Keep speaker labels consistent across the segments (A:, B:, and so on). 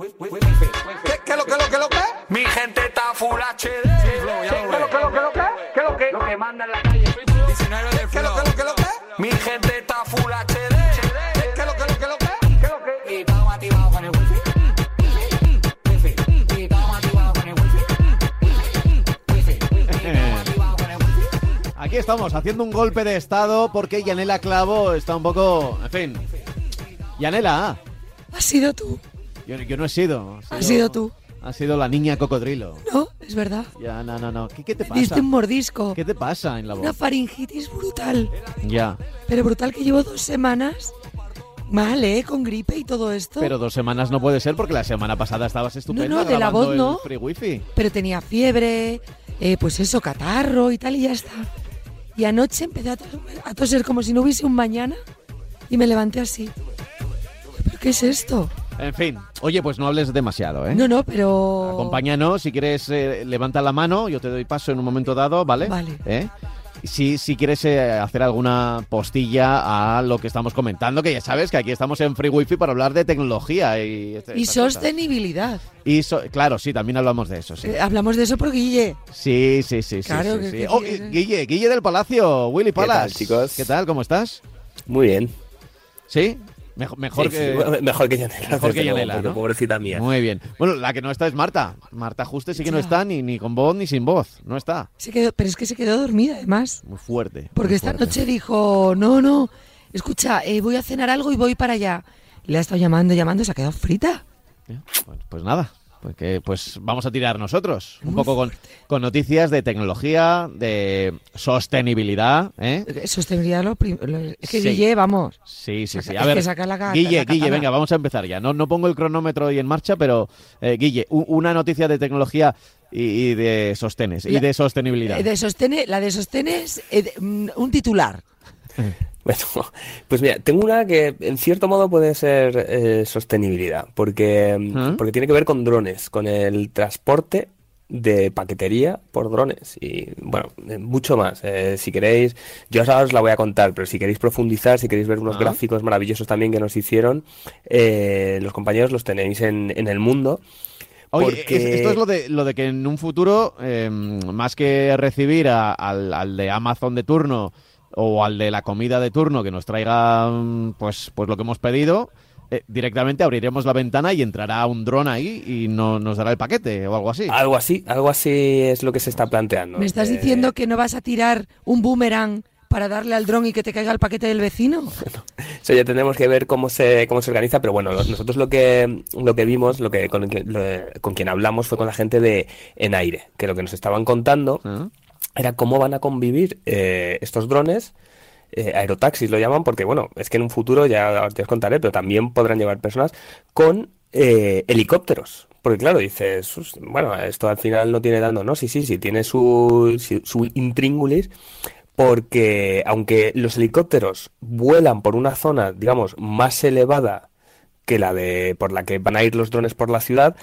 A: ¿Qué, lo que lo que lo que?
B: Mi gente está full HD.
A: ¿Qué lo que lo que lo que? ¿Qué lo que?
B: Lo que manda en la calle. 19 de
A: ¿Qué lo que lo que lo que?
B: Mi gente está full HD.
A: ¿Qué lo que lo que lo que? ¿Qué lo que?
B: Y estamos activados con el wifi.
C: Aquí estamos, haciendo un golpe de estado porque Yanela Clavo está un poco... En fin. Yanela,
D: Has sido tú,
C: yo, yo no he sido. ha
D: has sido tú.
C: Ha sido la niña cocodrilo.
D: No, es verdad.
C: Ya, no, no, no. ¿Qué, qué te
D: Me diste
C: pasa?
D: un mordisco.
C: ¿Qué te pasa en la
D: Una
C: voz?
D: faringitis brutal.
C: Ya.
D: Pero brutal que llevo dos semanas mal, ¿eh? Con gripe y todo esto.
C: Pero dos semanas no puede ser porque la semana pasada estabas estupenda
D: No, no, de la voz no.
C: free wifi.
D: Pero tenía fiebre, eh, pues eso, catarro y tal, y ya está. Y anoche empecé a, tos- a toser como si no hubiese un mañana y me levanté así. ¿Pero qué es esto?
C: En fin. Oye, pues no hables demasiado, ¿eh?
D: No, no, pero...
C: Acompáñanos, si quieres, eh, levanta la mano, yo te doy paso en un momento dado, ¿vale?
D: Vale.
C: ¿Eh? Si, si quieres eh, hacer alguna postilla a lo que estamos comentando, que ya sabes que aquí estamos en Free Wifi para hablar de tecnología y... este-
D: Y sostenibilidad.
C: Y so- claro, sí, también hablamos de eso, sí.
D: Eh, hablamos de eso por Guille.
C: Sí, sí, sí, sí.
D: Claro,
C: sí,
D: que-
C: sí.
D: que
C: Oh. Guille, Guille del Palacio, Willy
E: tal,
C: Palas.
E: chicos?
C: ¿Qué tal? ¿Cómo estás?
E: Muy bien.
C: ¿Sí? Mejo- mejor
E: Sí,
C: que...
E: mejor que Yanela.
C: Mejor que Yanela, ¿no?
E: Pobrecita mía.
C: Muy bien. Bueno, la que no está es Marta. Marta Juste sí que no está ni, ni con voz ni sin voz. No está.
D: Se quedó, pero es que se quedó dormida, además.
C: Muy fuerte.
D: Porque
C: muy
D: esta
C: fuerte.
D: noche dijo, no, no, escucha, eh, voy a cenar algo y voy para allá. Le ha estado llamando, llamando, se ha quedado frita.
C: Bueno, pues nada. Pues, que- pues vamos a tirar nosotros. Un poco con, con noticias de tecnología, de sostenibilidad. ¿eh?
D: Sostenibilidad, lo lo- es que
C: Sí.
D: Guille, vamos.
C: Sí, sí, sí. A
D: es
C: ver,
D: que saca la
C: Guille,
D: la
C: Guille, venga, vamos a empezar ya. No, no pongo el cronómetro hoy en marcha, pero eh, Guille, una noticia de tecnología y, y de sostenes y
D: La-
C: de sostenibilidad.
D: De sostene, la de sostene es eh, de- mm, un titular.
E: Bueno, pues mira, tengo una que en cierto modo puede ser eh, sostenibilidad, porque,
C: ¿Mm?
E: porque tiene que ver con drones, con el transporte de paquetería por drones y bueno, eh, mucho más. Eh, si queréis, yo ahora os la voy a contar, pero si queréis profundizar, si queréis ver unos
C: Ah.
E: gráficos maravillosos también que nos hicieron, eh, los compañeros los tenéis en, en el mundo.
C: Oye,
E: porque-
C: es- esto es lo de, lo de que en un futuro, eh, más que recibir a- al, al de Amazon de turno o al de la comida de turno que nos traiga mm, pues, pues lo que hemos pedido, eh, directamente abriremos la ventana y entrará un dron ahí y no, nos dará el paquete o algo así.
E: Algo así, algo así es lo que se está planteando.
D: ¿Me estás
E: Eh,
D: diciendo que no vas a tirar un boomerang para darle al dron y que te caiga el paquete del vecino?
E: Eso ya tenemos que ver cómo se, cómo se organiza, pero bueno, nosotros lo que, lo que vimos, lo que, con, que- lo- con quien hablamos fue con la gente de En Aire, que lo que nos estaban contando
C: ¿Eh?
E: Era cómo van a convivir eh, estos drones, eh, aerotaxis lo llaman, porque bueno, es que en un futuro ya, os- contaré, pero también podrán llevar personas con eh, helicópteros. Porque claro, dices, "Sus- bueno, esto al final no tiene dando, no, sí, sí, sí, tiene su, su, su intríngulis, porque aunque los helicópteros vuelan por una zona, digamos, más elevada que la de por la que van a ir los drones por la ciudad,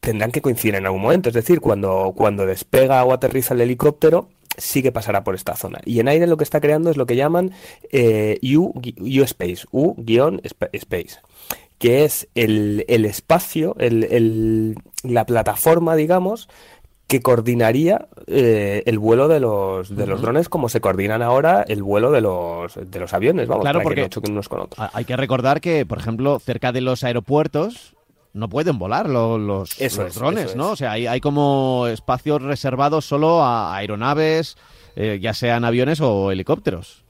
E: tendrán que coincidir en algún momento. Es decir, cuando, cuando despega o aterriza el helicóptero, sí que pasará por esta zona. Y en aire lo que está creando es lo que llaman eh, U, U Space, U-Space, que es el, el espacio, el, el- la plataforma, digamos, que coordinaría eh, el vuelo de los, de los drones como se coordinan ahora el vuelo de los, de los aviones, vamos,
C: Claro,
E: para
C: porque-
E: que no choquen unos con otros.
C: Ha- Hay que recordar que, por ejemplo, cerca de los aeropuertos no pueden volar lo- los,
E: Eso
C: los
E: es,
C: drones,
E: eso
C: ¿no?
E: es.
C: O sea, hay, hay como espacios reservados solo a aeronaves, eh, ya sean aviones o helicópteros.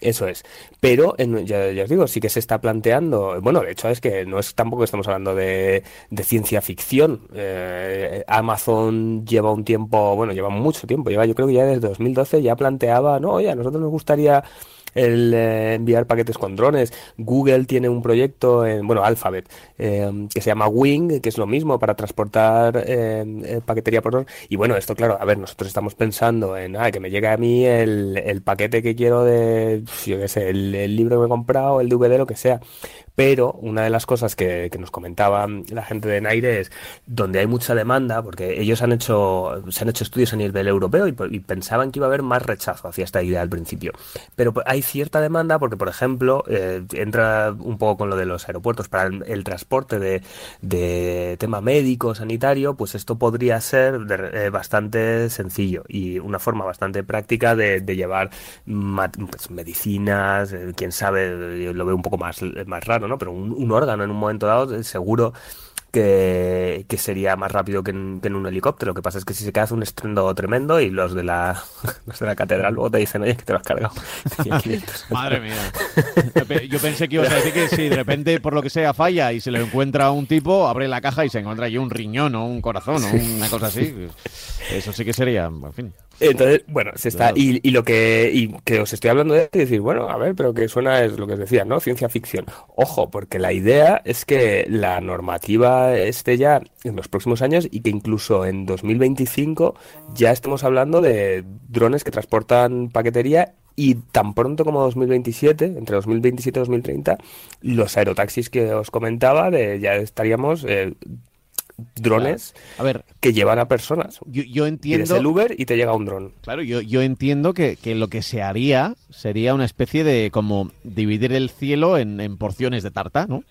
E: Eso es. Pero, en- ya, ya os digo, sí que se está planteando. Bueno, de hecho, es que no es tampoco estamos hablando de, de ciencia ficción. Eh, Amazon lleva un tiempo, bueno, lleva mucho tiempo, lleva yo creo que ya desde 2012 ya planteaba, no, oye, a nosotros nos gustaría el eh, enviar paquetes con drones. Google tiene un proyecto, en, bueno, Alphabet, eh, que se llama Wing, que es lo mismo para transportar eh, eh, paquetería por dron. Y bueno, esto claro, a ver, nosotros estamos pensando en ah, que me llegue a mí el, el paquete que quiero de, yo qué sé, el, el libro que me he comprado, el DVD, lo que sea. Pero una de las cosas que, nos comentaba la gente de Naire es donde hay mucha demanda, porque ellos han hecho, se han hecho estudios a nivel europeo y, pensaban que iba a haber más rechazo hacia esta idea al principio. Pero hay cierta demanda porque, por ejemplo, eh, entra un poco con lo de los aeropuertos para el, transporte de, tema médico, sanitario, pues esto podría ser eh, bastante sencillo y una forma bastante práctica de, llevar pues, medicinas, eh, quién sabe, lo veo un poco más, más raro, ¿no? Pero un, un órgano en un momento dado, eh, seguro que, que sería más rápido que en, que en un helicóptero. Lo que pasa es que si se queda hace un estruendo tremendo y los de la, los de la catedral luego te dicen, oye, que te lo has cargado. Tenía 500.
C: Madre mía. Yo pe- Yo pensé que ibas a decir que si de repente, por lo que sea, falla y se le encuentra a un tipo, abre la caja y se encuentra allí un riñón o un corazón o una cosa así. Eso sí que sería, en fin.
E: Entonces, bueno, se está.
C: Claro.
E: Y, y lo que, y que os estoy hablando de esto y decir, bueno, a ver, pero que suena es lo que os decía, ¿no? Ciencia ficción. Ojo, porque la idea es que la normativa esté ya en los próximos años y que incluso en 2025 ya estemos hablando de drones que transportan paquetería y tan pronto como 2027, entre 2027 y 2030, los aerotaxis que os comentaba, de ya estaríamos eh, drones
C: A ver,
E: que llevan a personas.
C: yo, yo
E: Tienes
C: entiendo.
E: el Uber y te llega un dron.
C: Claro, yo, yo entiendo que, que lo que se haría sería una especie de como dividir el cielo en, en porciones de tarta, ¿no?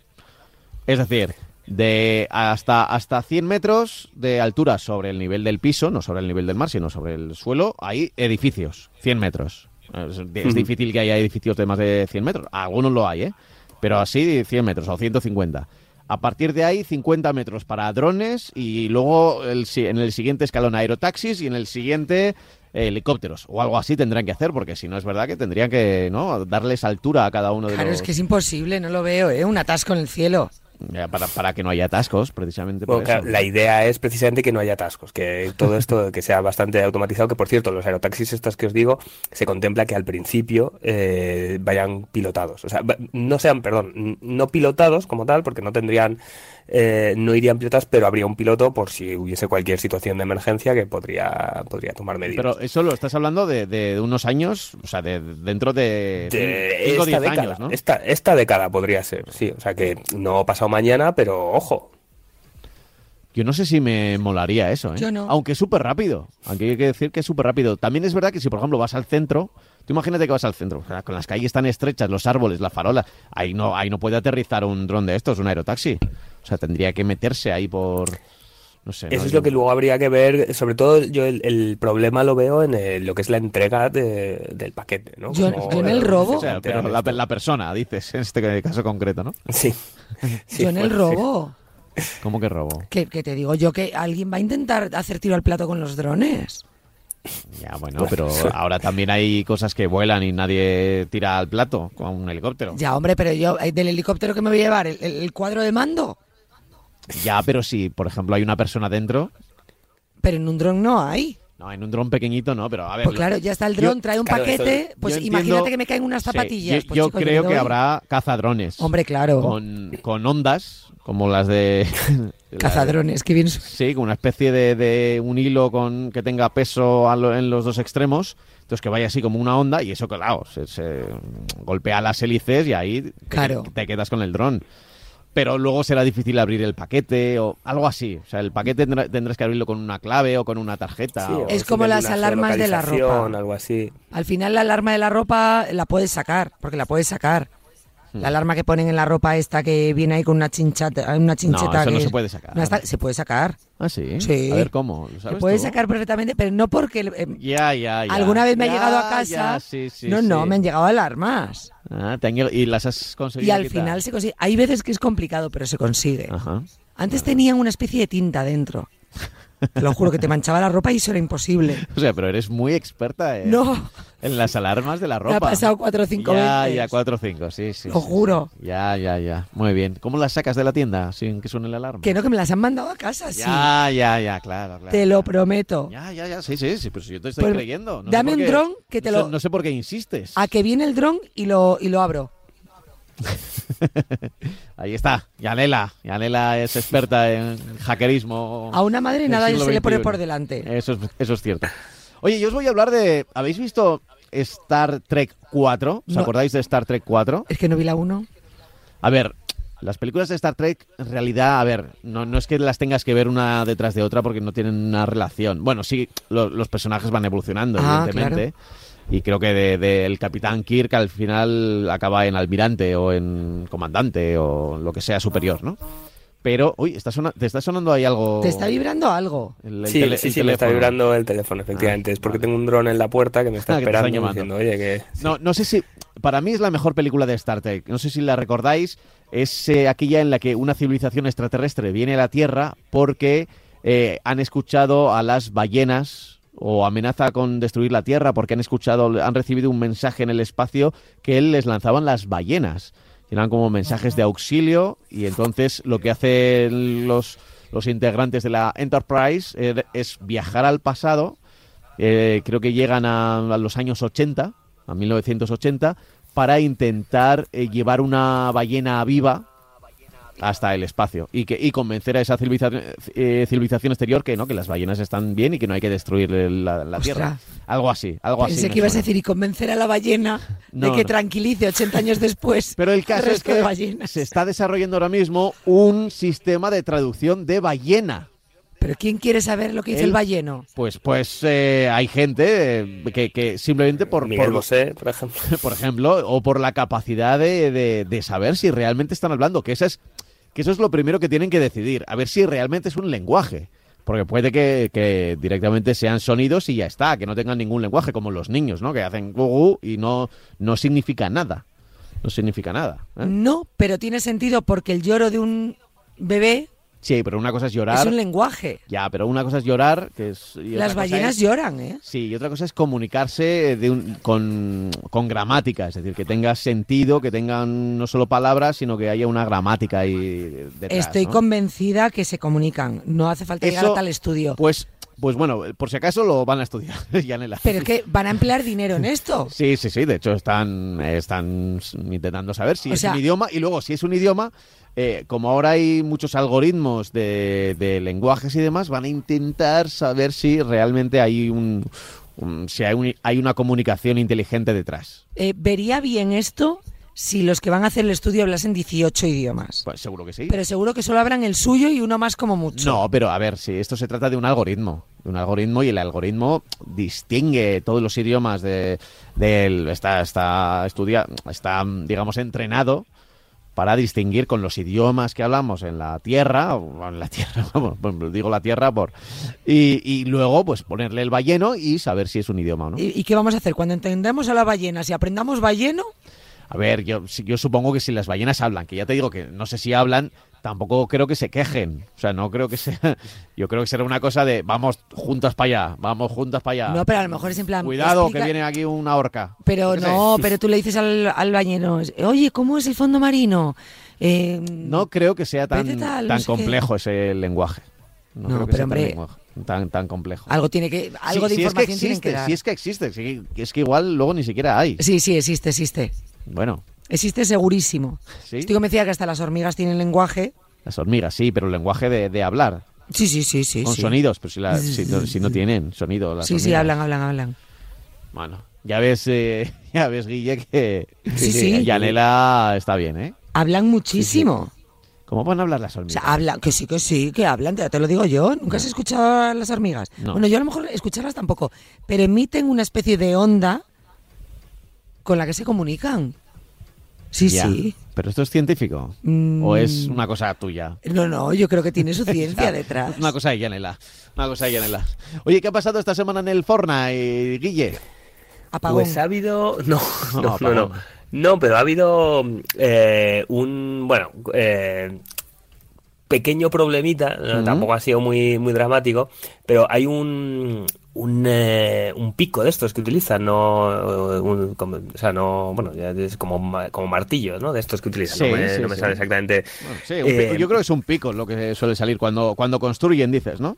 C: Es decir, de hasta, hasta 100 metros de altura sobre el nivel del piso, no sobre el nivel del mar, sino sobre el suelo, hay edificios, 100 metros. Es, difícil que haya edificios de más de 100 metros. Algunos lo hay, ¿eh? Pero así 100 metros o 150. A partir de ahí, 50 metros para drones y luego el en el siguiente escalón aerotaxis y en el siguiente helicópteros o algo así tendrán que hacer porque si no es verdad que tendrían que no darles altura a cada uno de
D: Claro,
C: los
D: es que es imposible, no lo veo, ¿eh? Un atasco en el cielo.
C: Para, para que no haya atascos precisamente por
E: Bueno, claro,
C: eso.
E: la idea es precisamente que no haya atascos, que todo esto que sea bastante automatizado, que por cierto, los aerotaxis estos que os digo, se contempla que al principio eh, vayan pilotados. O sea, no sean, perdón, no pilotados como tal, porque no tendrían, eh, no irían pilotados, pero habría un piloto por si hubiese cualquier situación de emergencia que podría, podría tomar medidas.
C: Pero eso lo estás hablando de, de unos años, o sea, de dentro de
E: de
C: 5 o
E: esta
C: 10
E: década,
C: años, ¿no?
E: esta, esta década podría ser, sí. O sea que no pasado mañana, pero ojo.
C: Yo no sé si me molaría eso, ¿eh?
D: Yo no.
C: Aunque es súper rápido. Aunque hay que decir que es súper rápido. También es verdad que si, por ejemplo, vas al centro, tú imagínate que vas al centro, con las calles tan estrechas, los árboles, la farola, ahí no, ahí no puede aterrizar un dron de estos, un aerotaxi. O sea, tendría que meterse ahí por... No sé.
E: Eso
C: ¿no?
E: es lo que luego habría que ver, sobre todo yo el, el problema lo veo en el- lo que es la entrega de- del paquete, ¿no?
D: Yo-
E: Como
D: yo en el robo-
C: O sea, pero la, la persona, dices, en este caso concreto, ¿no?
E: Sí. Sí,
D: yo en el robo.
C: ¿Cómo que robo?
D: Que, que te digo yo que alguien va a intentar hacer tiro al plato con los drones.
C: Ya, bueno, pero ahora también hay cosas que vuelan y nadie tira al plato con un helicóptero.
D: Ya, hombre, pero yo, eh, del helicóptero que me voy a llevar, el cuadro de mando.
C: Ya, pero si, por ejemplo, hay una persona dentro,
D: Pero en un dron no hay.
C: no, en un dron pequeñito no, pero a ver...
D: Pues claro, ya está el dron, trae un
E: claro,
D: paquete. pues imagínate
C: entiendo-
D: que me caen unas
C: Sí,
D: zapatillas.
C: yo
D: pues,
C: yo creo que habrá cazadrones.
D: Hombre, claro.
C: Con, con ondas, como las de...
D: Cazadrones, que bien.
C: Sí, con una especie de, de un hilo con que tenga peso lo- en los dos extremos, entonces que vaya así como una onda y eso, claro, se, se golpea las hélices y ahí te,
D: Claro.
C: te quedas con el dron. Pero luego será difícil abrir el paquete o algo así. O sea, el paquete tendrá- tendrás que abrirlo con una clave o con una tarjeta.
E: Sí,
C: o-
E: o
D: Es como las alarmas de la ropa.
E: Algo así.
D: Al final la alarma de la ropa la puedes sacar, porque la puedes sacar.
C: Hmm.
D: La alarma que ponen en la ropa esta que viene ahí con una chinchata, una chincheta
C: eso no
D: que-
C: se puede sacar.
D: no se puede sacar.
C: Ah, sí.
D: Sí.
C: A ver cómo. ¿Lo
D: Se puede
C: tú?
D: sacar perfectamente, pero no porque eh,
C: Ya, ya, ya.
D: alguna vez me ha llegado a casa.
C: ya, sí, sí,
D: no, no, me han llegado alarmas.
C: Ah, te han y las has conseguido.
D: Y al
C: quitar?
D: final se consigue. Hay veces que es complicado, pero se consigue.
C: Ajá.
D: Antes tenían una especie de tinta dentro. Te lo juro que te manchaba la ropa y eso era imposible.
C: O sea, pero eres muy experta en,
D: No.
C: en las alarmas de la
D: Me
C: ropa.
D: ha pasado cuatro o cinco
C: ya,
D: veces.
C: Ya, cuatro o cinco, sí, sí.
D: Lo
C: sí,
D: juro.
C: sí. Ya, ya, ya. Muy bien. ¿Cómo las sacas de la tienda sin que suene la alarma?
D: Que no, que me las han mandado a casa, sí.
C: Ya, ya, ya, claro, claro.
D: Te lo prometo.
C: Ya, ya, ya, sí, sí, sí, pero si yo te estoy
D: Pues,
C: creyendo. No
D: dame un dron que te
C: no sé-
D: lo-
C: No sé por qué insistes.
D: A que viene el dron y lo, y lo abro.
C: Ahí está, Yanela. Yanela es experta en hackerismo.
D: A una madre nada se le pone por delante.
C: Eso es, eso es cierto. Oye, yo os voy a hablar de... ¿Habéis visto Star Trek 4? ¿Os
D: No.
C: acordáis de Star Trek 4?
D: Es que no vi la uno.
C: A ver, Las películas de Star Trek, en realidad, a ver, no, no es que las tengas que ver una detrás de otra porque no tienen una relación. Bueno, sí, lo- los personajes van evolucionando,
D: Ah,
C: evidentemente. Y creo que del de, del Capitán Kirk al final acaba en almirante o en comandante o lo que sea superior, ¿no? Pero, uy, está sona- te está sonando ahí algo.
D: ¿Te está vibrando algo?
C: el- el
E: Sí,
C: tele-
E: sí,
C: el
E: sí, me está vibrando el teléfono, efectivamente.
C: Ah,
E: es porque
C: vale.
E: tengo un dron en la puerta que me está
C: Ah, que
E: esperando
C: llamando.
E: diciendo, oye, que...
C: No, no sé si. Para mí es la mejor película de Star Trek. No sé si la recordáis. Es eh, aquella en la que una civilización extraterrestre viene a la Tierra porque eh, han escuchado a las ballenas o amenaza con destruir la Tierra porque han escuchado, han recibido un mensaje en el espacio que él les lanzaban las ballenas. Eran como mensajes de auxilio y entonces lo que hacen los, los integrantes de la Enterprise eh, es viajar al pasado eh, creo que llegan a, a los años 80, a 1980, para intentar eh, llevar una ballena viva hasta el espacio y que y convencer a esa civilización, eh, civilización exterior que no que las ballenas están bien y que no hay que destruir la, tierra algo así algo así
D: Pensé que ibas a decir y convencer a la ballena
C: No,
D: de que
C: no.
D: tranquilice 80 años después.
C: pero el caso es
D: de
C: que
D: ballenas.
C: se está desarrollando ahora mismo un sistema de traducción de ballena
D: Pero ¿quién quiere saber lo que dice
C: El-
D: el balleno?
C: pues pues eh, hay gente eh, que, que simplemente por,
E: Miguel
C: por-
E: Bosé, por ejemplo.
C: por ejemplo, o por la capacidad de, de- de saber si realmente están hablando, que eso es que eso es lo primero que tienen que decidir, a ver si realmente es un lenguaje. Porque puede que, directamente sean sonidos y ya está, que no tengan ningún lenguaje, como los niños, ¿no? Que hacen gugu y no, no significa nada. No significa nada. ¿eh?
D: No, pero tiene sentido porque el lloro de un bebé
C: Sí, pero una cosa es llorar.
D: es un lenguaje.
C: Ya, pero una cosa es llorar, que es.
D: Las ballenas
C: es-
D: lloran, ¿eh?
C: Sí, y otra cosa es comunicarse de un- con, con gramática, es decir, que tenga sentido, que tengan no solo palabras, sino que haya una gramática ahí detrás.
D: Estoy
C: ¿no?
D: convencida que se comunican. No hace falta llegar
C: Eso,
D: a tal estudio.
C: Pues, pues bueno, por si acaso lo van a estudiar, Yanela.
D: Pero es que van a emplear dinero en esto.
C: Sí, sí, sí, de hecho están, están intentando saber si
D: O
C: es
D: sea-
C: un idioma y luego si es un idioma, eh, como ahora hay muchos algoritmos de, de lenguajes y demás, van a intentar saber si realmente hay un, un- si hay, un- hay una comunicación inteligente detrás.
D: Eh, vería bien esto si los que van a hacer el estudio hablasen 18 idiomas.
C: Pues seguro que sí.
D: Pero seguro que solo hablan el suyo y uno más como mucho.
C: No, pero a ver, si esto se trata de un algoritmo, de un algoritmo y el algoritmo distingue todos los idiomas de, del está está estudia, está digamos entrenado para distinguir con los idiomas que hablamos en la Tierra, o en la Tierra, pues digo la Tierra por y, y luego pues ponerle el balleno y saber si es un idioma o no.
D: ¿Y, y qué vamos a hacer? Cuando entendamos a la ballena, si aprendamos balleno,
C: A ver, yo, si- yo supongo que si las ballenas hablan, que ya te digo que no sé si hablan, tampoco creo que se quejen. O sea, no creo que sea. Yo creo que será una cosa de vamos juntas para allá, vamos juntas para allá.
D: no, pero a lo mejor es en plan...
C: Cuidado,
D: explica-
C: que viene aquí una orca.
D: Pero
C: sé.
D: no, pero tú le dices al, al balleno, oye, ¿cómo es el fondo marino? Eh,
C: No creo que sea tan,
D: no
C: tan
D: qué.
C: complejo ese lenguaje. No,
D: No,
C: creo que
D: pero
C: sea
D: hombre,
C: tan, lenguaje- tan, tan complejo.
D: Algo tiene que, algo
C: Sí,
D: de
C: si es que
D: información tienen que
C: existe,
D: dar.
C: si es que existe, sí, es que igual luego ni siquiera hay.
D: Sí, sí, existe, existe.
C: Bueno,
D: Existe segurísimo.
C: sí.
D: Estoy convencida que hasta las hormigas tienen lenguaje.
C: Las hormigas, sí, pero el lenguaje de, de hablar,
D: Sí, sí, sí, sí.
C: con
D: sí.
C: sonidos, pero si, la- si no, si no tienen sonido. Las
D: Sí, sí, hablan, hablan, hablan.
C: Bueno, ya ves, eh, ya ves, Guille, que
D: Sí, sí.
C: Yanela está bien, ¿eh?
D: Hablan muchísimo.
C: ¿Cómo van a hablar las
D: O
C: hormigas?
D: sea, hablan, que sí, que sí, que hablan, te, te lo digo yo. ¿Nunca has escuchado a las hormigas?
C: No.
D: Bueno, yo a lo mejor escucharlas tampoco, pero emiten una especie de onda con la que se comunican. Sí,
C: Ya.
D: sí.
C: ¿Pero esto es científico?
D: Mm.
C: ¿O es una cosa tuya?
D: No, no, yo creo que tiene su ciencia detrás.
C: una cosa de Yanela. Una cosa de Yanela. Oye, ¿qué ha pasado esta semana en el Fortnite, Guille?
D: Apagón.
E: Pues ha habido. No,
C: No,
E: no, no, no. No, pero ha habido eh, un. Bueno, eh, pequeño problemita, tampoco ha sido muy, muy dramático, pero hay un. Un, eh, un pico de estos que utilizan, no, un- como- o sea, no, bueno, ya es como, como martillos, ¿no? De estos que utilizan,
C: Sí,
E: no me,
C: sí,
E: no me
C: sí.
E: sale exactamente.
C: Bueno, un
E: Eh,
C: yo creo que es un pico lo que suele salir cuando, cuando construyen, dices, ¿no?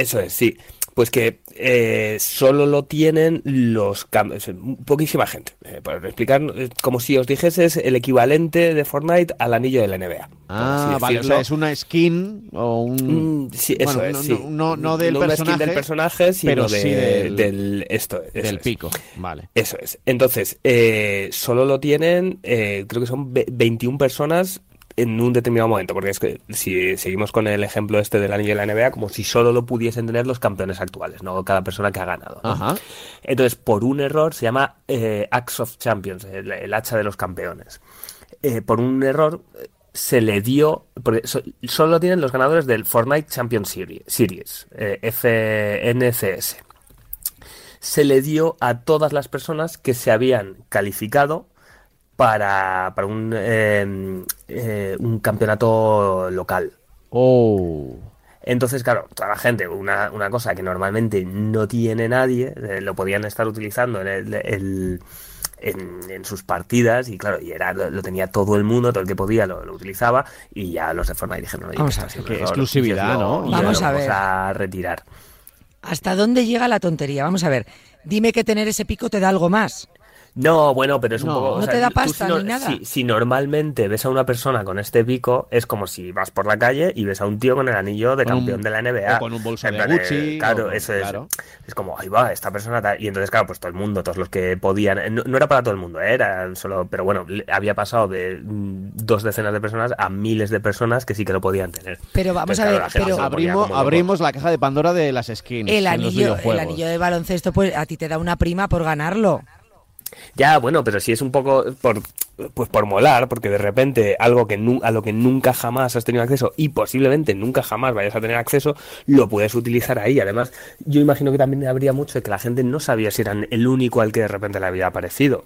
E: Eso es, sí. Pues que eh, solo lo tienen los cam- o sea, poquísima gente. Eh, para explicar, eh, como si os dijese, es el equivalente de Fortnite al anillo de la NBA.
C: Ah, vale, o sea, es una skin o un...
E: Mm, sí, eso
C: bueno,
E: es,
C: no,
E: sí.
C: no, no, no del
E: una skin
C: personaje,
E: del personaje, sino
C: pero
E: de-
C: sí del,
E: del esto,
C: del
E: es.
C: pico. Vale.
E: Eso es. Entonces, eh, solo lo tienen, eh, creo que son ve- 21 personas en un determinado momento, porque es que si seguimos con el ejemplo este del anillo de la NBA, como si solo lo pudiesen tener los campeones actuales, no cada persona que ha ganado. ¿no?
C: Ajá.
E: Entonces, por un error se llama eh, Axe of Champions, el, el hacha de los campeones. Eh, por un error se le dio, porque so- solo lo tienen los ganadores del Fortnite Champion Series, Series eh, FNCS. Se le dio a todas las personas que se habían calificado para, para un, eh, eh, un campeonato local.
C: Oh.
E: Entonces, claro, toda la gente, una, una cosa que normalmente no tiene nadie, eh, lo podían estar utilizando en, el, el- en, en sus partidas y claro, y era, lo, lo tenía todo el mundo, todo el que podía lo, lo utilizaba y ya los de Fortnite dijeron, oye,
D: Vamos a
C: ver. exclusividad, ¿no?
E: y os
D: Vamos
E: lo
D: a ver.
E: vamos a retirar.
D: ¿Hasta dónde llega la tontería? Vamos a ver. Dime que tener ese pico te da algo más.
E: No, bueno, pero es un
C: No.
E: poco. o
D: No
E: sea,
D: te da pasta
E: si no-
D: ni nada.
E: Si, si normalmente ves a una persona con este pico, es como si vas por la calle y ves a un tío con el anillo de
C: Con un-
E: campeón de la NBA.
C: o con un bolso
E: En
C: de Gucci,
E: claro,
C: o-
E: eso es.
C: claro.
E: Es como, ahí va, esta persona. tal. Y entonces, claro, pues todo el mundo, todos los que podían. eh, No, no era para todo el mundo, eh, era solo. Pero bueno, había pasado de mm, dos decenas de personas a miles de personas que sí que lo podían tener.
D: Pero vamos
E: Entonces,
D: a ver, pero-
C: Abrimos, abrimos la caja de Pandora de las skins.
D: El
C: en los
D: anillo, el anillo de baloncesto, pues a ti te da una prima por ganarlo.
E: Ya, bueno, pero si es un poco por, pues por molar, porque de repente algo que nu- a lo que nunca jamás has tenido acceso y posiblemente nunca jamás vayas a tener acceso, lo puedes utilizar ahí. Además, yo imagino que también habría mucho de que la gente no sabía si eran el único al que de repente le había aparecido.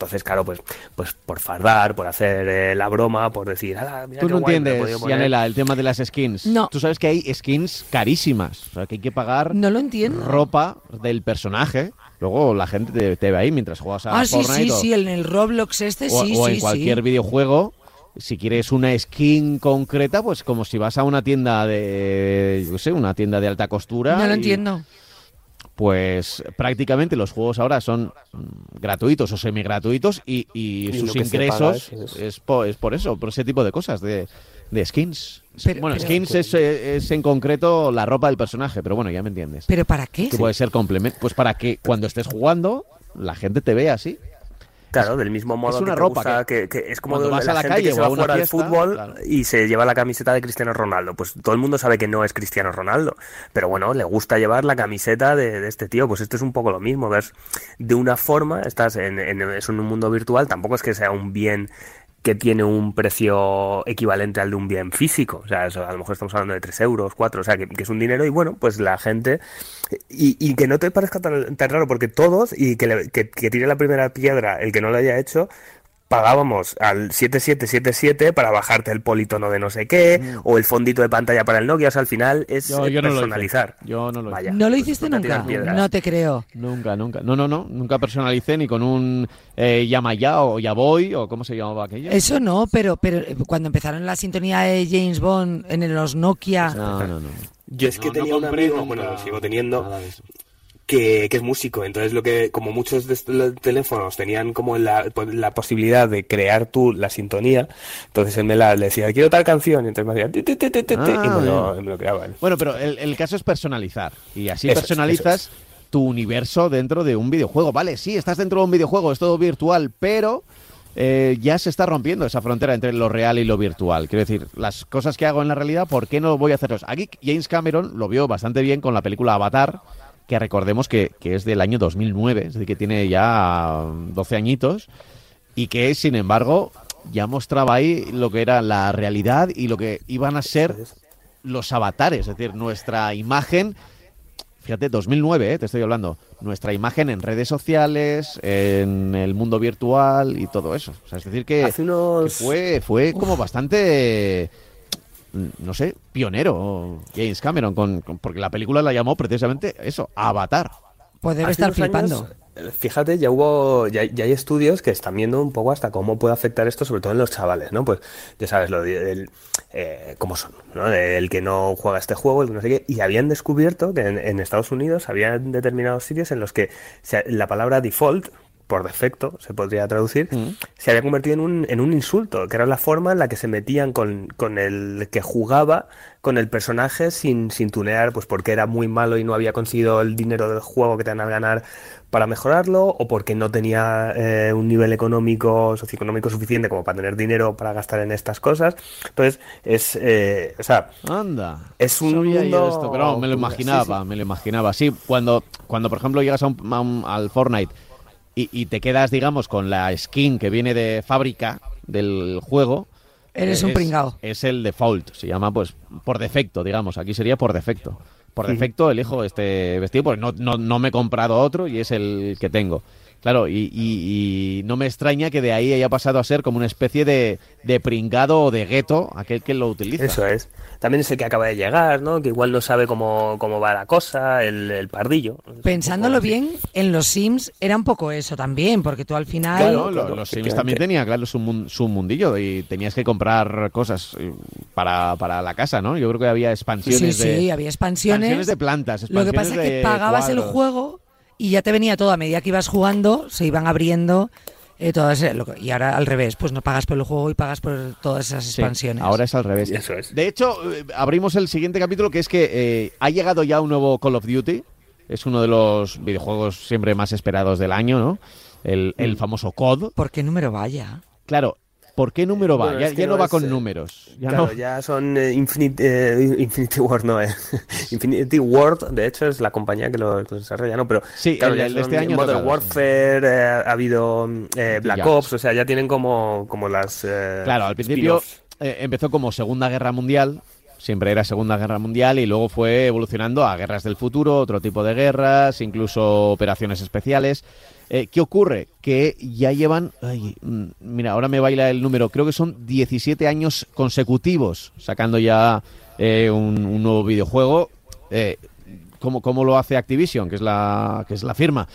E: Entonces, claro, pues, pues por fardar, por hacer eh, la broma, por decir, "Ala, mira
C: Tú
E: qué
C: no
E: guay,
C: entiendes,
E: podido poner".
C: Yanela, el tema de las skins.
D: No.
C: Tú sabes que hay skins carísimas. O sea, que hay que pagar
D: No lo entiendo.
C: ropa del personaje. Luego la gente te, te ve ahí mientras juegas a
D: Ah, sí,
C: Fortnite
D: sí,
C: o,
D: sí, en el Roblox este,
C: o-
D: sí,
C: o
D: sí,
C: en cualquier
D: sí.
C: videojuego. Si quieres una skin concreta, pues como si vas a una tienda de, yo sé, una tienda de alta costura.
D: No lo
C: y-
D: entiendo.
C: Pues prácticamente los juegos ahora son gratuitos o semi-gratuitos y, y
E: Y
C: sus ingresos
E: paga es-
C: es, po- es por eso, por ese tipo de cosas, de, de skins.
D: Pero-
C: bueno,
D: pero-
C: skins es, eh, es en concreto la ropa del personaje, pero bueno, ya me entiendes.
D: ¿Pero para qué?
C: Que puede ser complemento, pues para que cuando estés jugando la gente te vea así.
E: Claro, del mismo modo
C: una
E: que,
C: ropa
E: gusta-
C: que-
E: es como
C: cuando
E: de
C: vas a la
E: gente
C: calle
E: que se va
C: a
E: a
C: una
E: jugar al
C: fiesta,
E: fútbol
C: claro.
E: y se lleva la camiseta de Cristiano Ronaldo. Pues todo el mundo sabe que no es Cristiano Ronaldo, pero bueno, le gusta llevar la camiseta de, de este tío. Pues esto es un poco lo mismo, ves, de una forma, estás en, en, es un mundo virtual, tampoco es que sea un bien que tiene un precio equivalente al de un bien físico. O sea, eso, a lo mejor estamos hablando de 3 euros, 4, o sea, que, es un dinero y bueno, pues la gente... Y, y que no te parezca tan, tan raro, porque todos, y que, le- que, que tire la primera piedra el que no lo haya hecho, pagábamos al 7777 para bajarte el politono de no sé qué, o el fondito de pantalla para el Nokia, o sea, al final es
C: Yo- yo no lo hice.
E: personalizar.
C: Yo no lo hice.
E: Vaya,
D: ¿No lo
E: pues
D: hiciste nunca? No te creo.
C: Nunca, nunca. No, no, no. Nunca personalicé ni con un eh, llama ya o ya voy o cómo se llamaba aquello.
D: Eso no, pero, pero eh, cuando empezaron la sintonía de James Bond en los Nokia,
C: No, no, no.
E: Yo es que tenía un amigo, bueno, lo sigo teniendo,
C: nada de eso.
E: Que, que es músico. Entonces, lo que, como muchos de estos teléfonos tenían como la, pues, la posibilidad de crear tú la sintonía, entonces él me la le decía, quiero tal canción, y entonces me hacía,
C: Ah,
E: y me lo,
C: bien.
E: me lo.
C: Bueno, pero el, el caso es personalizar. Y así
E: Eso es,
C: personalizas tu universo dentro de un videojuego. Vale, sí, estás dentro de un videojuego, es todo virtual, pero eh, ya se está rompiendo esa frontera entre lo real y lo virtual. Quiero decir, las cosas que hago en la realidad, ¿por qué no voy a hacerlos? Aquí James Cameron lo vio bastante bien con la película Avatar, que recordemos que, que es del año 2009, es decir, que tiene ya 12 añitos, y que, sin embargo, ya mostraba ahí lo que era la realidad y lo que iban a ser los avatares, es decir, nuestra imagen, fíjate, 2009, eh, te estoy hablando, nuestra imagen en redes sociales, en el mundo virtual y todo eso. O sea, es decir, que,
E: Hace unos-
C: que fue, fue como bastante, no sé, pionero James Cameron, con, con- porque la película la llamó precisamente eso, Avatar.
D: pues debe estar
E: años,
D: flipando.
E: eh, fíjate, ya hubo, ya, ya hay estudios que están viendo un poco hasta cómo puede afectar esto, sobre todo en los chavales, ¿no? Pues ya sabes lo de, el, eh, cómo son, ¿no? El que no juega este juego, el que no sé qué, y habían descubierto que en, en Estados Unidos había determinados sitios en los que se- la palabra default por defecto, se podría traducir,
C: Mm.
E: se había convertido en un, en un insulto, que era la forma en la que se metían con, con el que jugaba con el personaje sin, sin tunear, pues porque era muy malo y no había conseguido el dinero del juego que te van a ganar para mejorarlo, o porque no tenía eh, un nivel económico, socioeconómico suficiente como para tener dinero para gastar en estas cosas. Entonces, es, eh, o sea,
C: Anda.
E: Es un mundo
C: esto, pero me lo imaginaba,
E: sí,
C: me lo imaginaba. Sí, cuando, cuando por ejemplo llegas a un- a un- al Fortnite y, y te quedas, digamos, con la skin que viene de fábrica del juego.
D: Eres un
C: es-
D: pringao.
C: Es el default, se llama pues por defecto, digamos. Aquí sería por defecto. Por defecto elijo este vestido porque no, no, no me he comprado otro y es el que tengo. Claro, y, y- y no me extraña que de ahí haya pasado a ser como una especie de, de pringado o de gueto aquel que lo utiliza.
E: Eso es. También es el que acaba de llegar, ¿no? Que igual no sabe cómo, cómo va la cosa, el, el pardillo.
D: Pensándolo bien, en los Sims era un poco eso también, porque tú al final...
C: Claro, lo-
E: claro,
C: los Sims también tenía, claro, su, su mundillo y tenías que comprar cosas eh, para, para la casa, ¿no? Yo creo que había
D: Sí,
C: expansiones
D: sí,
C: de...
D: había expansiones.
C: expansiones de plantas,
D: Lo que pasa es que pagabas el juego y ya te venía todo a medida que ibas jugando, se iban abriendo eh, todas eh, lo que- y ahora al revés, pues no pagas por el juego y pagas por todas esas
C: Sí,
D: expansiones.
C: ahora es al revés.
E: Eso es.
C: De hecho, eh, abrimos el siguiente capítulo que es que eh, ha llegado ya un nuevo Call of Duty. Es uno de los videojuegos siempre más esperados del año, ¿no? El,
E: Mm.
C: el famoso COD.
D: ¿Por qué número vaya?
C: Claro, ¿por qué número va?
E: Bueno,
C: ya
E: es
C: no,
E: no
C: va
E: es,
C: con
E: eh,
C: números. Ya
E: claro,
C: no.
E: ya son eh, Infinite, eh, Infinity Ward, no, eh. Infinity Ward, de hecho, es la compañía que lo, que lo desarrolla, ¿no? Pero
C: Sí,
E: claro,
C: el-
E: ya
C: el este año
E: Modern
C: tocado,
E: Warfare, eh, ha habido eh, Black
C: Ya.
E: Ops, o sea, ya tienen como, como las. eh,
C: Claro, al principio eh, empezó como Segunda Guerra Mundial, siempre era Segunda Guerra Mundial y luego fue evolucionando a guerras del futuro, otro tipo de guerras, incluso operaciones especiales. Eh, ¿Qué ocurre? Que ya llevan, ay, mm, mira, ahora me baila el número, creo que son 17 años consecutivos sacando ya eh, un, un nuevo videojuego. Eh, ¿cómo, cómo lo hace Activision, que es la, que es la firma?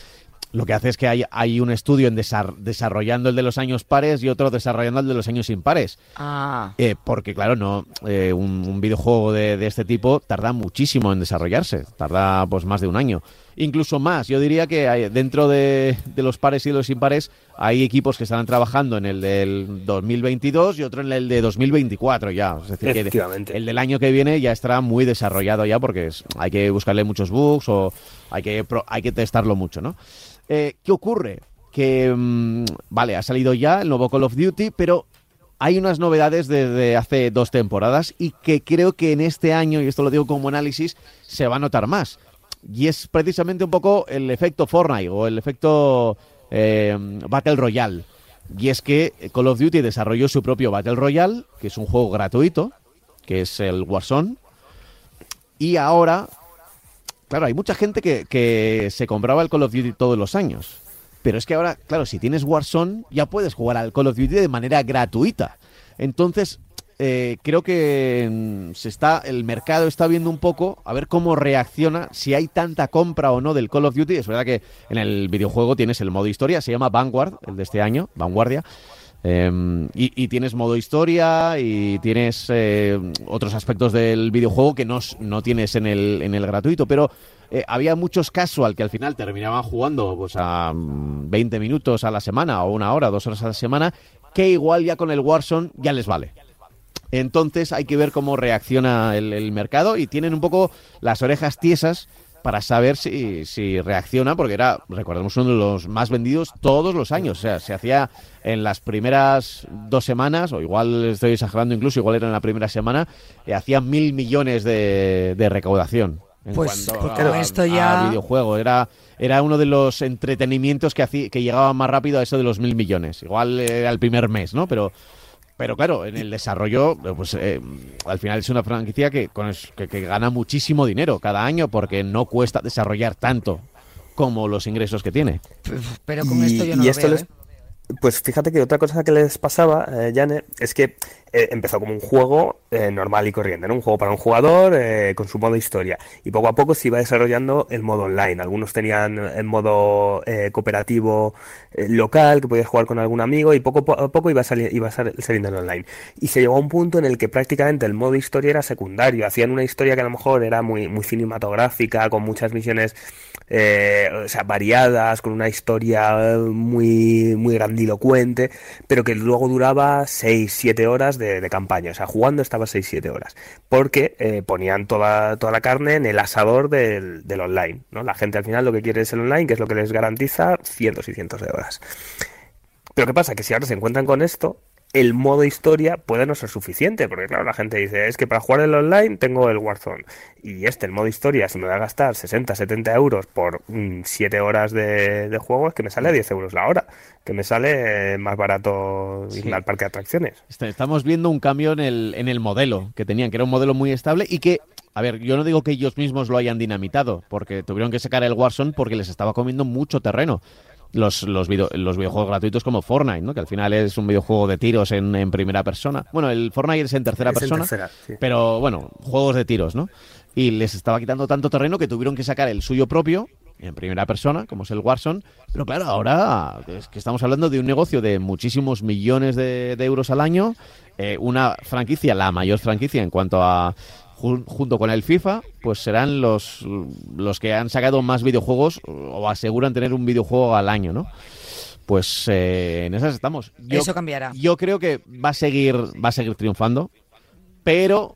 C: Lo que hace es que hay, hay un estudio en desar- desarrollando el de los años pares y otro desarrollando el de los años impares.
D: Ah,
C: Eh, porque, claro, no eh, un, un videojuego de, de este tipo tarda muchísimo en desarrollarse. Tarda pues más de un año. Incluso más. Yo diría que hay- dentro de, de los pares y de los impares hay equipos que están trabajando en el del 2022 y otro en el de 2024 ya. Es decir, que el del año que viene ya estará muy desarrollado ya porque es- hay que buscarle muchos bugs o hay que, pro- hay que testarlo mucho, ¿no? Eh, ¿Qué ocurre? Que, mm, vale, ha salido ya el nuevo Call of Duty, pero hay unas novedades desde hace dos temporadas y que creo que en este año, y esto lo digo como análisis, se va a notar más. Y es precisamente un poco el efecto Fortnite o el efecto eh, Battle Royale. Y es que Call of Duty desarrolló su propio Battle Royale, que es un juego gratuito, que es el Warzone. Y ahora, claro, hay mucha gente que, que se compraba el Call of Duty todos los años. Pero es que ahora, claro, si tienes Warzone, ya puedes jugar al Call of Duty de manera gratuita. Entonces, eh, creo que mm, se está, el mercado está viendo un poco a ver cómo reacciona, si hay tanta compra o no del Call of Duty. Es verdad que en el videojuego tienes el modo historia, se llama Vanguard, el de este año, Vanguardia. Eh, y, tienes modo historia y tienes eh, otros aspectos del videojuego que no, no tienes en el, en el gratuito, pero eh, había muchos casual que al final terminaban jugando pues, a mm, 20 minutos a la semana o una hora, dos horas a la semana, que igual ya con el Warzone ya les vale. Entonces hay que ver cómo reacciona el, el mercado y tienen un poco las orejas tiesas para saber si, si reacciona, porque era, recordemos, uno de los más vendidos todos los años. O sea, se hacía en las primeras dos semanas, o igual estoy exagerando incluso, igual era en la primera semana, eh, hacía mil millones de, de recaudación. En
D: Pues, pues
C: a-
D: esto ya-
C: a videojuego. Era, era uno de los entretenimientos que, hacía, que llegaba más rápido a eso de los mil millones. Igual era el primer mes, ¿no? Pero pero claro, en el desarrollo, pues eh, al final es una franquicia que, con es- que, que gana muchísimo dinero cada año porque no cuesta desarrollar tanto como los ingresos que tiene.
D: pero con
E: Y-
D: esto yo no
E: y
D: lo
E: esto
D: veo,
E: les-
D: ¿eh?
E: Pues fíjate que otra cosa que les pasaba, eh, Jane, es que eh, empezó como un juego eh, normal y corriente, ¿no? Un juego para un jugador eh, con su modo historia. Y poco a poco se iba desarrollando el modo online. Algunos tenían el modo eh, cooperativo local, que podías jugar con algún amigo, y poco a poco iba, sali- iba sal- saliendo el online. Y se llegó a un punto en el que prácticamente el modo historia era secundario. Hacían una historia que a lo mejor era muy, muy cinematográfica, con muchas misiones eh, o sea, variadas, con una historia muy, muy grandilocuente, pero que luego duraba 6-7 horas de, de campaña. O sea, jugando estaba 6-7 horas. Porque eh, ponían toda, toda la carne en el asador del, del online, ¿no? La gente al final lo que quiere es el online, que es lo que les garantiza cientos y cientos de horas. Pero ¿qué pasa? Que si ahora se encuentran con esto, el modo historia puede no ser suficiente, porque claro, la gente dice, es que para jugar el online tengo el Warzone. Y este, el modo historia, si me voy a gastar 60, 70 euros por 7 horas de, de juego, es que me sale a 10 euros la hora, que me sale eh, más barato
C: Sí.
E: ir al parque de atracciones.
C: Est- Estamos viendo un cambio en el, en el modelo que tenían, que era un modelo muy estable y que, a ver, yo no digo que ellos mismos lo hayan dinamitado, porque tuvieron que sacar el Warzone porque les estaba comiendo mucho terreno. Los, los, video- los videojuegos gratuitos como Fortnite, ¿no? que al final es un videojuego de tiros en, en primera persona. Bueno, el Fortnite es en tercera
E: Es en
C: persona,
E: tercera, sí.
C: pero bueno, juegos de tiros, ¿no? Y les estaba quitando tanto terreno que tuvieron que sacar el suyo propio en primera persona, como es el Warzone. Pero claro, ahora es que estamos hablando de un negocio de muchísimos millones de, de euros al año, eh, una franquicia, la mayor franquicia en cuanto a jun- junto con el FIFA, pues serán los, los que han sacado más videojuegos o aseguran tener un videojuego al año, ¿no? Pues eh, en esas estamos. Yo-
D: Eso cambiará.
C: Yo creo que va a seguir, va a seguir triunfando, pero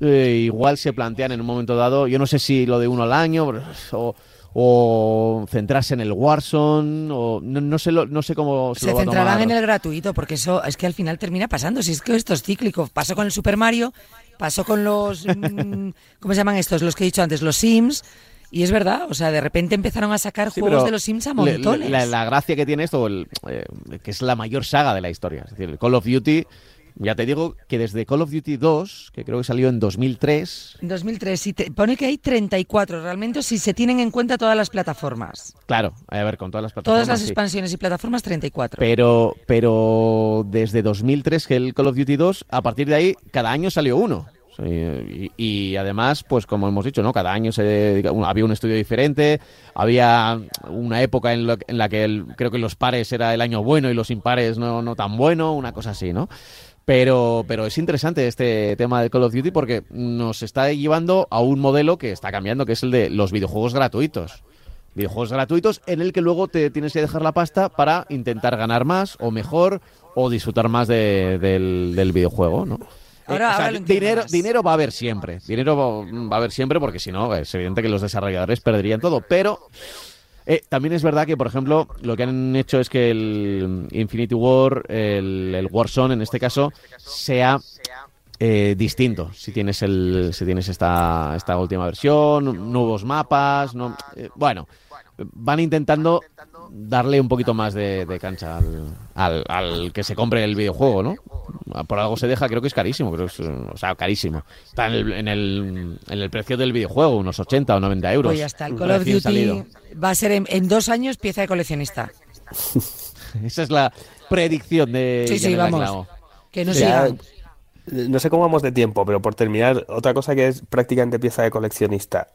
C: eh, igual se plantean en un momento dado, yo no sé si lo de uno al año o, o centrarse en el Warzone o no, no sé lo- no sé cómo se,
D: Se
C: lo va a
D: centrarán
C: tomar.
D: en el gratuito, porque eso es que al final termina pasando. Si es que esto es cíclico. Pasó con el Super Mario, pasó con los. mm, ¿Cómo se llaman estos? Los que he dicho antes, los Sims. Y es verdad, o sea, de repente empezaron a sacar
C: Sí,
D: juegos de los Sims a montones.
C: La, la gracia que tiene esto, el, eh, que es la mayor saga de la historia. Es decir, el Call of Duty, ya te digo que desde Call of Duty 2, que creo que salió en 2003,
D: En 2003, si te- pone que hay 34, realmente si se tienen en cuenta todas las plataformas.
C: claro, a ver, con todas las plataformas.
D: Todas las
C: sí.
D: expansiones y plataformas, 34.
C: Pero, pero desde 2003 que el Call of Duty 2, a partir de ahí, cada año salió uno. Y, y además, pues como hemos dicho, ¿no? Cada año se, había un estudio diferente, había una época en, lo- en la que el- creo que los pares era el año bueno y los impares no, no tan bueno, una cosa así, ¿no? Pero, pero es interesante este tema del Call of Duty porque nos está llevando a un modelo que está cambiando, que es el de los videojuegos gratuitos. Videojuegos gratuitos en el que luego te tienes que dejar la pasta para intentar ganar más o mejor o disfrutar más de- del, del videojuego, ¿no? Eh,
D: Ahora-
C: o sea,
D: ahora
C: dinero, dinero va a haber siempre. Dinero va a haber siempre porque si no, es evidente que los desarrolladores perderían todo. Pero eh, también es verdad que, por ejemplo, lo que han hecho es que el Infinity War, el, Warzone en este caso, sea eh, distinto. Si tienes el si tienes esta, esta última versión, nuevos mapas, no, eh, bueno, van intentando darle un poquito más de, de cancha al, al, al que se compre el videojuego, ¿no? Por algo se deja, creo que es carísimo, creo que es, o sea, carísimo. Está en el, en el, en el precio del videojuego, unos 80 o 90 euros.
D: Pues ya está, el Call of Duty
C: salido.
D: va a ser en, en dos años pieza de coleccionista.
C: Esa es la predicción de
D: Sí, sí, vamos.
C: Clavo.
D: Que no sigan.
E: no sé cómo vamos de tiempo, pero por terminar, otra cosa que es prácticamente pieza de coleccionista,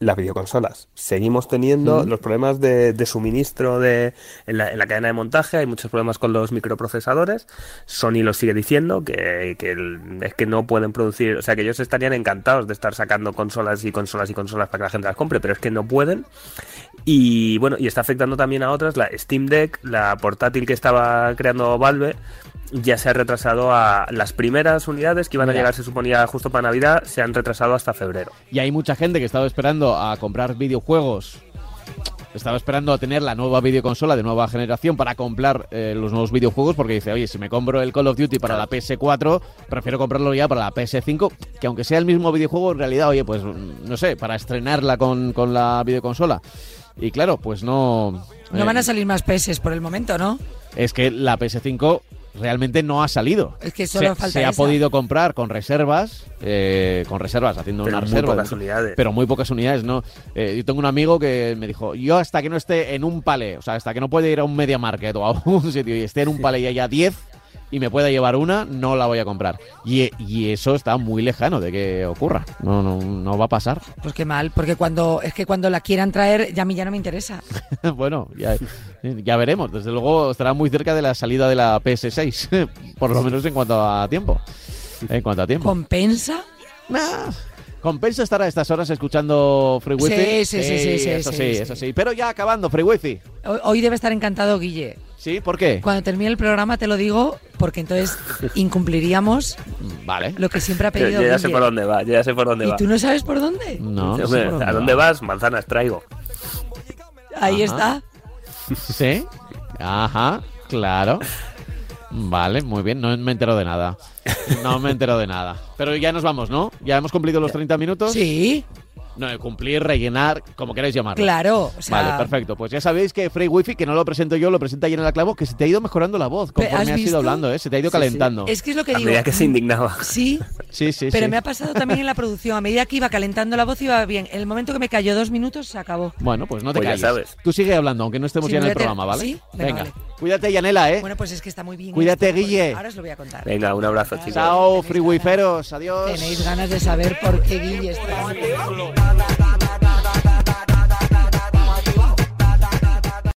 E: las videoconsolas. Seguimos teniendo los problemas de, de suministro de, en, la, en la cadena de montaje, hay muchos problemas con los microprocesadores. Sony lo sigue diciendo, que, que el- es que no pueden producir, o sea, que ellos estarían encantados de estar sacando consolas y consolas y consolas para que la gente las compre, pero es que no pueden. Y bueno, y está afectando también a otras, la Steam Deck, la portátil que estaba creando Valve, ya se ha retrasado a las primeras unidades que iban a llegar, se suponía, justo para Navidad, se han retrasado hasta febrero.
C: Y hay mucha gente que estaba esperando a comprar videojuegos. Estaba esperando a tener la nueva videoconsola de nueva generación para comprar eh, los nuevos videojuegos porque dice, oye, si me compro el Call of Duty para la PS4, prefiero comprarlo ya para la PS5, que aunque sea el mismo videojuego, en realidad, oye, pues no sé, para estrenarla con, con la videoconsola. Y claro, pues no...
D: No
C: eh,
D: van a salir más peces por el momento, ¿no?
C: es que la PS5 realmente no ha salido.
D: Es que solo
C: se,
D: falta
C: se ha
D: esa.
C: podido comprar con reservas, eh, con reservas, haciendo
E: Pero
C: una
E: muy
C: reserva.
E: pocas unidades.
C: Pero muy pocas unidades, ¿no? Eh, yo tengo un amigo que me dijo, yo hasta que no esté en un palé, o sea, hasta que no pueda ir a un media market o a un sitio y esté en un palé y haya 10 y me pueda llevar una, no la voy a comprar. Y, y eso está muy lejano de que ocurra. No, no, no va a pasar.
D: Pues qué mal, porque cuando es que cuando la quieran traer ya a mí ya no me interesa.
C: bueno, ya, ya veremos. Desde luego estará muy cerca de la salida de la PS6, por lo menos en cuanto a tiempo. En cuanto a tiempo.
D: ¿Compensa?
C: Nah, ¿Compensa estar a estas horas escuchando Free Wifi?
D: Sí, sí, sí, sí, sí,
C: eso
D: sí,
C: sí,
D: sí.
C: eso sí. Pero ya acabando, Free Wifi.
D: Hoy- debe estar encantado Guille.
C: ¿Sí? ¿Por qué?
D: Cuando termine el programa te lo digo, porque entonces incumpliríamos
C: Vale.
D: lo que siempre ha pedido
E: yo ya sé por dónde va, yo ya sé por dónde
D: ¿Y
E: va.
D: tú no sabes por dónde?
C: No. Sé por
E: ¿A dónde
C: va.
E: vas? Manzanas traigo.
D: Ahí
C: Ajá.
D: está.
C: Sí. Ajá, claro. Vale, muy bien. No me entero de nada. No me entero de nada. Pero ya nos vamos, ¿no? ¿Ya hemos cumplido los 30 minutos?
D: Sí,
C: No, cumplir, rellenar, como queráis llamarlo.
D: claro. O sea,
C: Vale, perfecto. Pues ya sabéis que Free Wifi, que no lo presento yo, lo presenta la Clavo, que se te ha ido mejorando la voz conforme
D: ¿has
C: has
D: visto?
C: ido hablando, ¿eh? Se te ha ido
E: Sí, sí.
C: calentando.
D: Es que es lo que
E: A
D: digo.
E: medida que se indignaba.
D: Sí,
C: Sí, sí,
D: pero
C: sí.
D: me ha pasado también en la producción. A medida que iba calentando la voz iba bien. En el momento que me cayó dos minutos se acabó.
C: Bueno, pues no te
E: Pues ya sabes.
C: Tú sigue hablando, aunque no estemos
D: Sí,
C: ya en el
D: a
C: programa, ¿vale?
D: ¿Sí? Venga,
C: Venga.
D: vale.
C: Cuídate, Yanela, ¿eh?
D: Bueno, pues es que está muy bien.
C: Cuídate,
D: esto,
C: Guille.
D: Ahora os lo voy a contar.
E: Venga, un abrazo, chicos.
C: Chao,
D: Tenéis
C: free
D: ganas.
C: wiferos. Adiós.
D: Tenéis ganas de saber por qué Guille está.